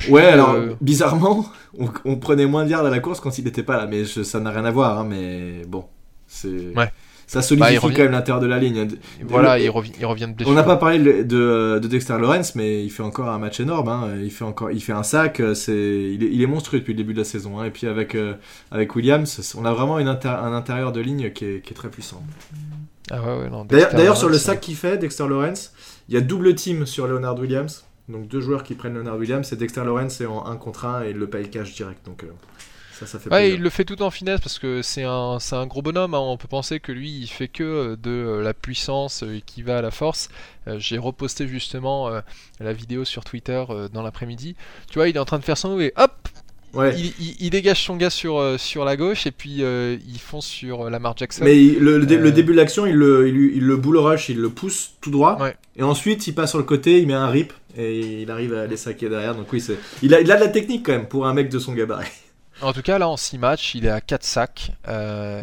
ouais, alors euh, bizarrement, on, prenait moins de yards à la course quand il n'était pas là, mais ça n'a rien à voir. Hein, mais bon, c'est. Ça solidifie bah, quand même l'intérieur de la ligne. Voilà, il, revient, il revient de blessure. On n'a pas parlé de, Dexter Lawrence, mais il fait encore un match énorme. Hein. Il, fait encore, il fait un sac. C'est, il, est, monstrueux depuis le début de la saison. Hein. Et puis avec, euh, avec Williams, on a vraiment une un intérieur de ligne qui est, qui est très puissant. Ah ouais, D'ailleurs, sur le sac qu'il fait, Dexter Lawrence, il y a double team sur Leonard Williams. Donc deux joueurs qui prennent Leonard Williams, c'est Dexter Lawrence c'est en 1 contre 1 et il le paye cash direct. Donc euh, ça, ça fait ouais, il le fait tout en finesse parce que c'est un, un gros bonhomme. Hein. On peut penser que lui, il fait que euh, de euh, la puissance qui va à la force. J'ai reposté justement la vidéo sur Twitter dans l'après-midi. Tu vois, il est en train de faire son et hop, il, dégage son gars sur, euh, sur la gauche et puis euh, ils fonce sur euh, Lamar Jackson. Mais le, début de l'action, il le, il, le bull rush, il le pousse tout droit. Et ensuite, il passe sur le côté, il met un rip et il arrive à les saquer derrière. Donc oui, il a, il a de la technique quand même pour un mec de son gabarit. En tout cas, là, en 6 matchs, il est à 4 sacs.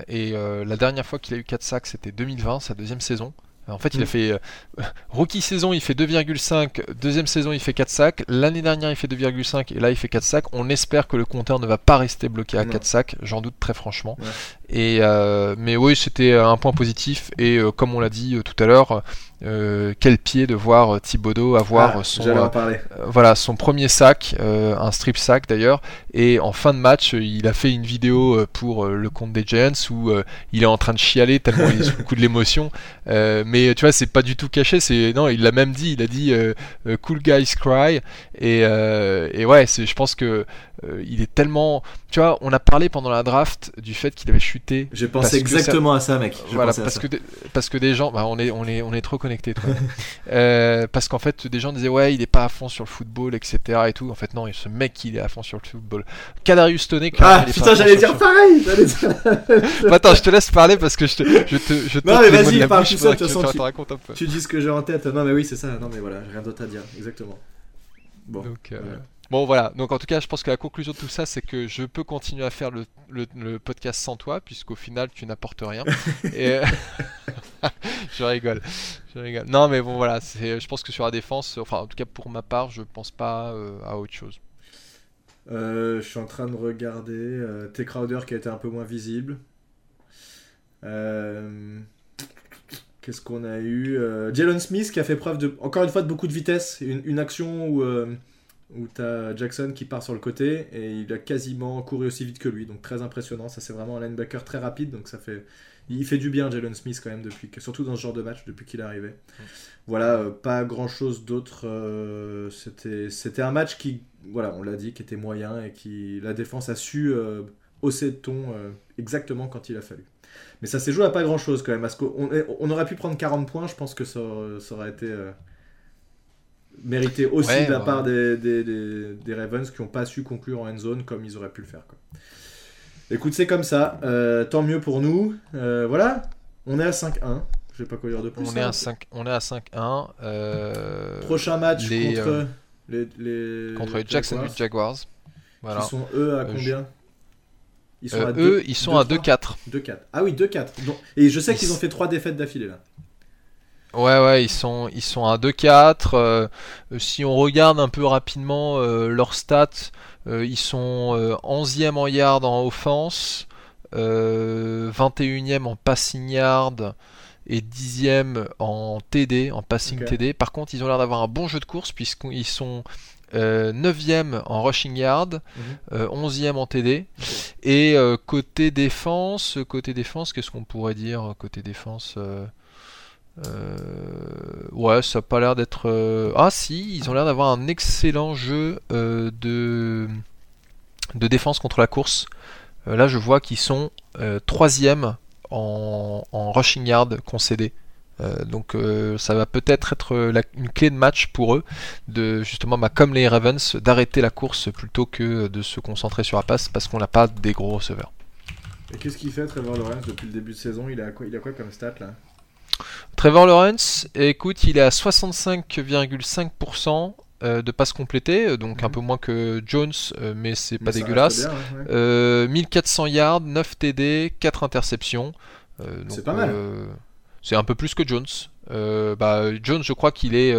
et la dernière fois qu'il a eu 4 sacs, c'était 2020, sa deuxième saison. En fait, il a mm. fait euh, rookie saison, il fait 2,5, deuxième saison, il fait 4 sacs, l'année dernière, il fait 2,5 et là, il fait 4 sacs. On espère que le compteur ne va pas rester bloqué à 4 sacs, j'en doute très franchement. Et euh, mais oui, c'était un point positif et euh, comme on l'a dit tout à l'heure, euh, quel pied de voir euh, Thibodeau avoir ah, son euh, voilà son premier sac, un strip sac d'ailleurs, et en fin de match il a fait une vidéo pour le compte des Giants où il est en train de chialer tellement il est sous le coup de l'émotion. mais tu vois c'est pas du tout caché, c'est non il l'a même dit, il a dit cool guys cry et, et ouais je pense que euh, il est tellement. Tu vois, on a parlé pendant la draft du fait qu'il avait chuté. J'ai pensé exactement à ça, mec. Voilà, parce que, parce que des gens. Bah, on, est, on, est, on est trop connectés, euh, parce qu'en fait, des gens disaient, ouais, il est pas à fond sur le football, etc. Et tout. En fait, non, ce mec, il est à fond sur le football. Kadarius Toney. Ah, putain, j'allais dire pareil Attends, je te laisse parler parce que je te. Je te, je non, mais vas-y, parle tout ça, de toute façon. Tu, tu dis ce que j'ai en tête. Non, mais oui, c'est ça. Non, mais voilà, j'ai rien d'autre à dire. Exactement. Bon. Donc, euh, Bon voilà, donc en tout cas je pense que la conclusion de tout ça c'est que je peux continuer à faire le, podcast sans toi puisqu'au final tu n'apportes rien. Et... je rigole, je rigole. Non mais bon voilà, je pense que sur la défense, enfin en tout cas pour ma part je pense pas euh, à autre chose. Euh, je suis en train de regarder euh, T. Crowder qui a été un peu moins visible. Qu'est-ce qu'on a eu Jalen Smith qui a fait preuve de, encore une fois de beaucoup de vitesse. Une, une action où où tu as Jackson qui part sur le côté et il a quasiment couru aussi vite que lui. Donc très impressionnant. Ça, c'est vraiment un linebacker très rapide. Donc ça fait. Il fait du bien, Jalen Smith, quand même, depuis que... surtout dans ce genre de match, depuis qu'il est arrivé. Voilà, euh, pas grand chose d'autre. Euh, c'était, un match qui, voilà, on l'a dit, qui était moyen et qui. La défense a su. Euh, hausser le ton exactement quand il a fallu. Mais ça s'est joué à pas grand chose quand même. Parce qu'on on aurait pu prendre 40 points, je pense que ça, aurait été mérité aussi de la part des, des, des, Ravens qui n'ont pas su conclure en end zone comme ils auraient pu le faire. Quoi. Écoute, c'est comme ça. tant mieux pour nous. voilà, on est à 5-1. Je vais pas quoi dire de plus. On, est, à 5, on est à 5-1. Euh, Prochain match contre, euh, les, les, contre les Jacksonville Jaguars. Voilà. Ils sont eux à euh, combien ils sont à Eux, ils sont à 2-4. 2-4. Ah oui, 2-4. Et je sais qu'ils ont fait 3 défaites d'affilée là. Ouais, ouais, ils sont, ils sont à 2-4. si on regarde un peu rapidement leurs stats, ils sont 11e en yard en offense, 21e en passing yard, et dixième en TD, en passing TD. Par contre, ils ont l'air d'avoir un bon jeu de course puisqu'ils sont 9e euh, en rushing yard, 11e mhm. euh, en TD. Et euh, côté défense, côté défense, qu'est-ce qu'on pourrait dire côté défense Ouais, ça n'a pas l'air d'être. Ah si, ils ont l'air d'avoir un excellent jeu de de défense contre la course. là, je vois qu'ils sont 3e en, rushing yard concédé. Euh, donc euh, ça va peut-être être, une clé de match pour eux, de justement bah, comme les Ravens, d'arrêter la course plutôt que de se concentrer sur la passe parce qu'on n'a pas des gros receveurs. Et qu'est-ce qu'il fait Trevor Lawrence depuis le début de saison? Il a, quoi, il a quoi comme stat là? Trevor Lawrence, écoute, il est à 65,5% euh, de passes complétées, donc un mhm. peu moins que Jones, mais c'est pas dégueulasse. 1400 yards, 9 TD, 4 interceptions. Euh, c'est pas mal. Euh, c'est un peu plus que Jones. Euh, bah, Jones, je crois qu'il est.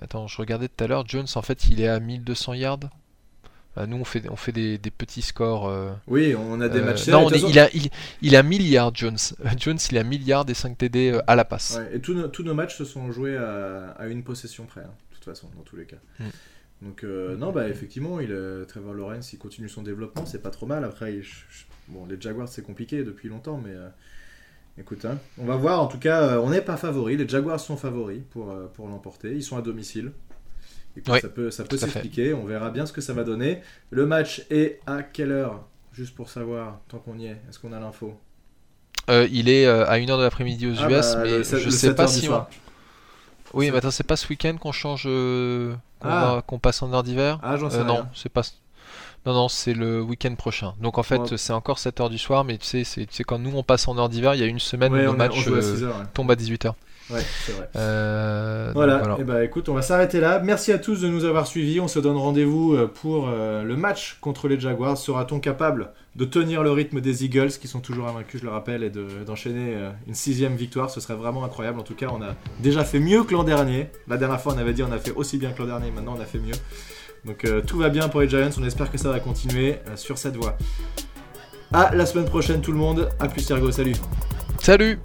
Attends, je regardais tout à l'heure. Jones, en fait, il est à 1200 yards. Bah, nous, on fait, on fait des, petits scores. oui, on a des matchs. non, il, a, il, il, a milliards, Jones. Jones, il a milliards et 5 TD à la passe. et tous nos, tous nos, matchs se sont joués à, une possession près, hein, de toute façon, dans tous les cas. Mm. Donc, non, bah, effectivement, il, Trevor Lawrence, il continue son développement, c'est pas trop mal. Après, bon, les Jaguars, c'est compliqué depuis longtemps, mais Écoute, hein, on va voir. En tout cas, euh, on n'est pas favori. Les Jaguars sont favoris pour, euh, pour l'emporter. Ils sont à domicile. Ça peut, ça peut s'expliquer. On verra bien ce que ça va donner. Le match est à quelle heure? Juste pour savoir, tant qu'on y est, est-ce qu'on a l'info? Euh, Il est à 1h de l'après-midi aux ah US, bah, mais je sais pas si on... Oui, mais attends, c'est pas ce week-end qu'on change, ah. qu'on passe en heure d'hiver? Ah, j'en sais Non, c'est pas. Non, non, c'est le week-end prochain. Donc en fait, c'est encore 7h du soir, mais tu sais, c'est, tu sais, quand nous on passe en heure d'hiver, il y a une semaine où le match euh, tombe à 18h. Ouais, c'est vrai. Euh, voilà. Et eh bah ben, écoute, on va s'arrêter là. Merci à tous de nous avoir suivis. On se donne rendez-vous euh, pour le match contre les Jaguars. Sera-t-on capable de tenir le rythme des Eagles, qui sont toujours invaincus, je le rappelle, et d'enchaîner une sixième victoire? Ce serait vraiment incroyable. En tout cas, on a déjà fait mieux que l'an dernier. La dernière fois, on avait dit on a fait aussi bien que l'an dernier. Maintenant, on a fait mieux. Donc euh, tout va bien pour les Giants, on espère que ça va continuer euh, sur cette voie. À la semaine prochaine tout le monde, à plus Sergo, salut Salut